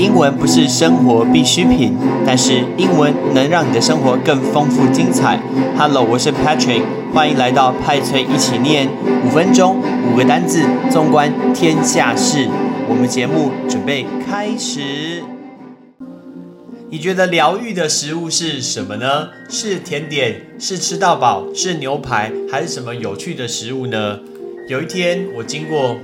英文不是生活必需品，但是英文能让你的生活更丰富精彩。Hello，我是 Patrick，欢迎来到派翠一起念五分钟五个单字，纵观天下事。我们节目准备开始。你觉得疗愈的食物是什么呢？是甜点，是吃到饱，是牛排，还是什么有趣的食物呢？有一天我经过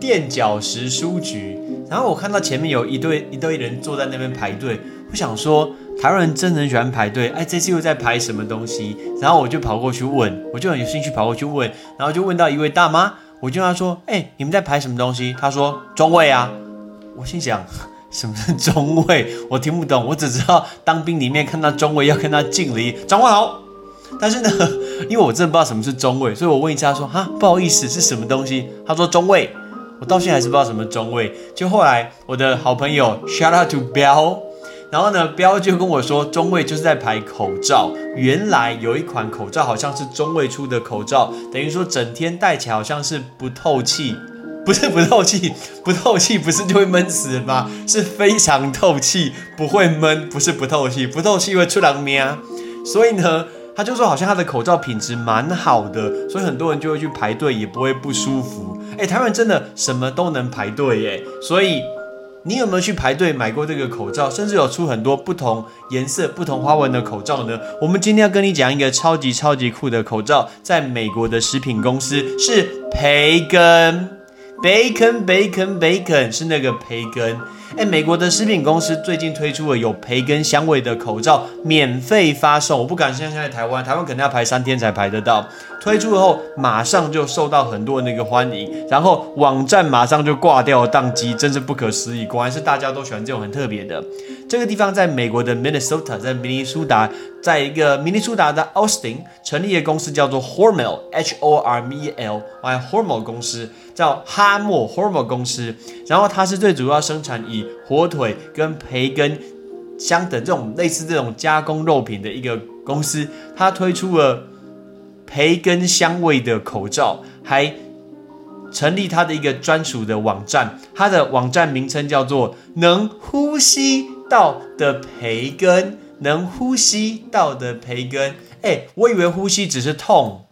垫脚石书局，然后我看到前面有一堆一堆人坐在那边排队，我想说台湾人真的很喜欢排队，哎，这次又在排什么东西？然后我就跑过去问，我就很有兴趣跑过去问，然后就问到一位大妈，我就跟她说，哎，你们在排什么东西？她说中卫啊，我心想。什么是中尉？我听不懂，我只知道当兵里面看到中尉要跟他敬礼，长官好。但是呢，因为我真的不知道什么是中尉，所以我问一下说哈，不好意思，是什么东西？他说中尉，我到现在还是不知道什么中尉。就后来我的好朋友 shout out to 彪，然后呢，彪就跟我说，中尉就是在排口罩。原来有一款口罩好像是中尉出的口罩，等于说整天戴起来好像是不透气。不是不透气，不透气不是就会闷死吗？是非常透气，不会闷，不是不透气，不透气会出狼咩？所以呢，他就说好像他的口罩品质蛮好的，所以很多人就会去排队，也不会不舒服。哎，台湾真的什么都能排队耶！所以你有没有去排队买过这个口罩？甚至有出很多不同颜色、不同花纹的口罩呢？我们今天要跟你讲一个超级超级酷的口罩，在美国的食品公司是培根。Bacon, bacon, bacon 是那个培根。哎，美国的食品公司最近推出了有培根香味的口罩，免费发送。我不敢相信在台湾，台湾可能要排三天才排得到。推出后马上就受到很多人的一个欢迎，然后网站马上就挂掉宕机，真是不可思议。果然是大家都喜欢这种很特别的。这个地方在美国的 Minnesota，在明尼苏达，在一个明尼苏达的 Austin 成立的公司叫做 Hormel，H O R M E L，Y，Hormel 公司叫哈默 Hormel 公司。然后它是最主要生产以火腿跟培根相等这种类似这种加工肉品的一个公司。它推出了培根香味的口罩，还成立它的一个专属的网站。它的网站名称叫做“能呼吸”。到的培根能呼吸到的培根，哎，我以为呼吸只是痛，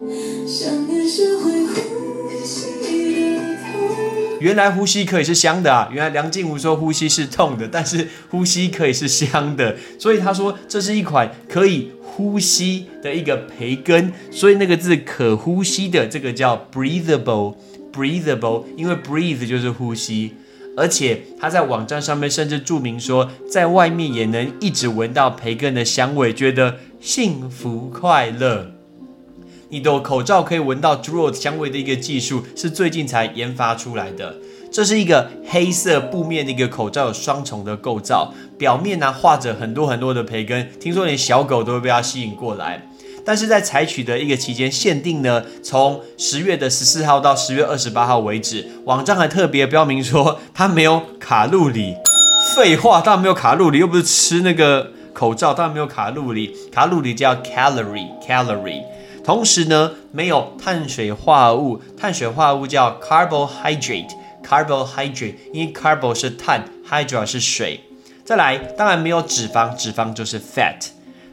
原来呼吸可以是香的啊！原来梁静茹说呼吸是痛的，但是呼吸可以是香的，所以他说这是一款可以呼吸的一个培根，所以那个字可呼吸的这个叫 breathable，breathable，因为 breathe 就是呼吸。而且他在网站上面甚至注明说，在外面也能一直闻到培根的香味，觉得幸福快乐。你的口罩可以闻到猪肉香味的一个技术是最近才研发出来的。这是一个黑色布面的一个口罩，有双重的构造，表面呢画着很多很多的培根，听说连小狗都会被它吸引过来。但是在采取的一个期间限定呢，从十月的十四号到十月二十八号为止，网站还特别标明说它没有卡路里。废话，当然没有卡路里，又不是吃那个口罩，当然没有卡路里。卡路里叫 calorie，calorie。同时呢，没有碳水化合物，碳水化合物叫 carbohydrate，carbohydrate，因为 carbo 是碳，hydra 是水。再来，当然没有脂肪，脂肪就是 fat。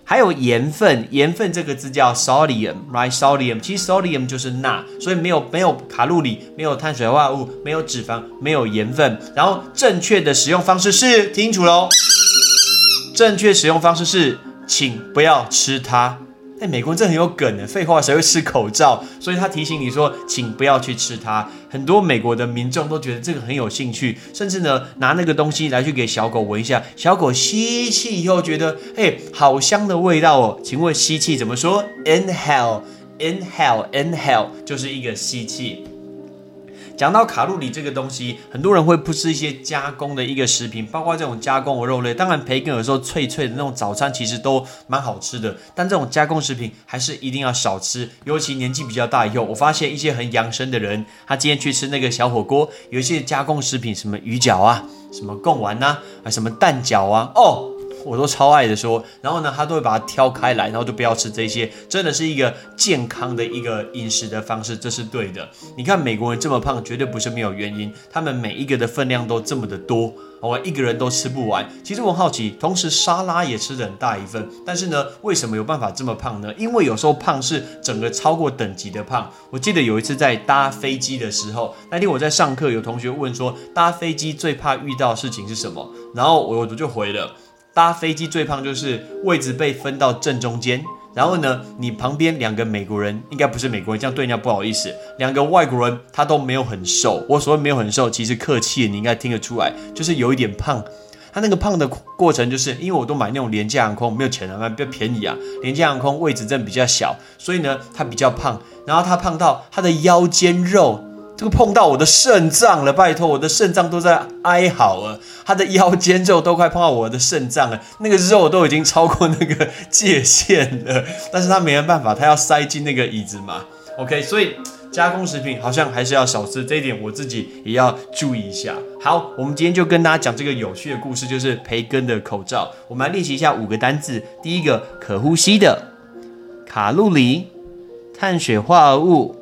还有盐分，盐分这个字叫 sodium，right？sodium 其实 sodium 就是钠，所以没有没有卡路里，没有碳水化合物，没有脂肪，没有盐分。然后正确的使用方式是，听清楚喽，正确使用方式是，请不要吃它。美国人这很有梗的，废话，谁会吃口罩？所以他提醒你说，请不要去吃它。很多美国的民众都觉得这个很有兴趣，甚至呢拿那个东西来去给小狗闻一下，小狗吸气以后觉得，哎，好香的味道哦。请问吸气怎么说？Inhale，inhale，inhale，就是一个吸气。讲到卡路里这个东西，很多人会不吃一些加工的一个食品，包括这种加工的肉类。当然，培根有时候脆脆的那种早餐其实都蛮好吃的，但这种加工食品还是一定要少吃。尤其年纪比较大以后，我发现一些很养生的人，他今天去吃那个小火锅，有一些加工食品，什么鱼饺啊，什么贡丸呐，啊什么蛋饺啊，哦，我都超爱的说。然后呢，他都会把它挑开来，然后就不要吃这些，真的是一个健康的一个饮食的方式，这是对的。你看美国人这么胖，绝对不是没有原因，他们每一个的分量都这么的多。我一个人都吃不完。其实我好奇，同时沙拉也吃很大一份，但是呢，为什么有办法这么胖呢？因为有时候胖是整个超过等级的胖。我记得有一次在搭飞机的时候，那天我在上课，有同学问说搭飞机最怕遇到事情是什么，然后我我就回了，搭飞机最胖就是位置被分到正中间。然后呢，你旁边两个美国人应该不是美国人，这样对人家不好意思。两个外国人他都没有很瘦，我所谓没有很瘦，其实客气，你应该听得出来，就是有一点胖。他那个胖的过程，就是因为我都买那种廉价航空，没有钱啊，比较便宜啊。廉价航空位置真比较小，所以呢，他比较胖。然后他胖到他的腰间肉。这个碰到我的肾脏了，拜托，我的肾脏都在哀嚎了，他的腰间肉都快碰到我的肾脏了，那个肉都已经超过那个界限了，但是他没办法，他要塞进那个椅子嘛，OK，所以加工食品好像还是要少吃，这一点我自己也要注意一下。好，我们今天就跟大家讲这个有趣的故事，就是培根的口罩，我们来练习一下五个单字，第一个可呼吸的，卡路里，碳水化合物，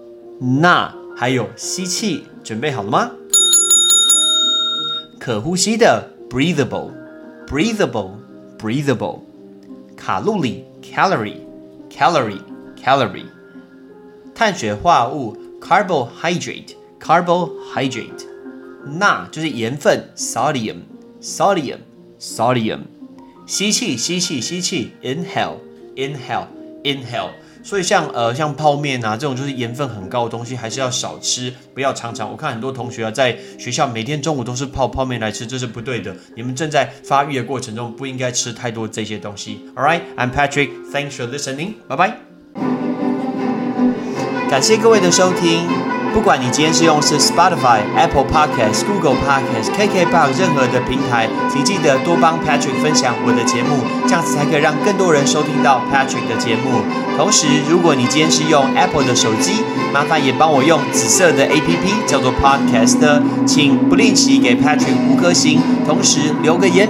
钠。还有吸气，准备好了吗？可呼吸的，breathable，breathable，breathable。卡路里，calorie，calorie，calorie。碳水化合物，carbohydrate，carbohydrate。钠就是盐分，sodium，sodium，sodium。吸气，吸气，吸气，inhale，inhale，inhale。所以像呃像泡面啊这种就是盐分很高的东西，还是要少吃，不要常常。我看很多同学啊在学校每天中午都是泡泡面来吃，这是不对的。你们正在发育的过程中，不应该吃太多这些东西。All right, I'm Patrick. Thanks for listening. Bye bye. 感谢各位的收听。不管你今天是用是 Spotify、Apple Podcast、Google Podcast、KKBox 任何的平台，请记得多帮 Patrick 分享我的节目，这样子才可以让更多人收听到 Patrick 的节目。同时，如果你今天是用 Apple 的手机，麻烦也帮我用紫色的 APP 叫做 Podcast，请不吝惜给 Patrick 五颗星，同时留个言。